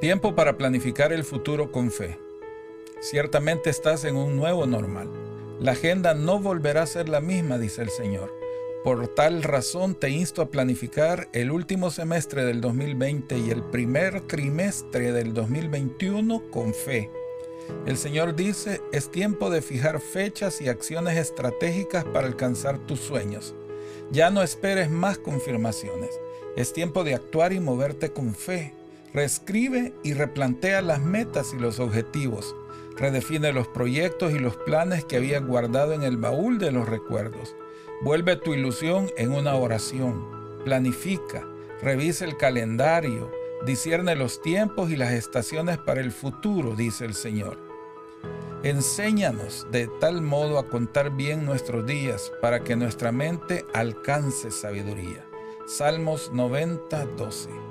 Tiempo para planificar el futuro con fe. Ciertamente estás en un nuevo normal. La agenda no volverá a ser la misma, dice el Señor. Por tal razón te insto a planificar el último semestre del 2020 y el primer trimestre del 2021 con fe. El Señor dice, es tiempo de fijar fechas y acciones estratégicas para alcanzar tus sueños. Ya no esperes más confirmaciones. Es tiempo de actuar y moverte con fe. Reescribe y replantea las metas y los objetivos. Redefine los proyectos y los planes que habías guardado en el baúl de los recuerdos. Vuelve tu ilusión en una oración. Planifica, revisa el calendario, discierne los tiempos y las estaciones para el futuro, dice el Señor. Enséñanos de tal modo a contar bien nuestros días para que nuestra mente alcance sabiduría. Salmos 90, 12.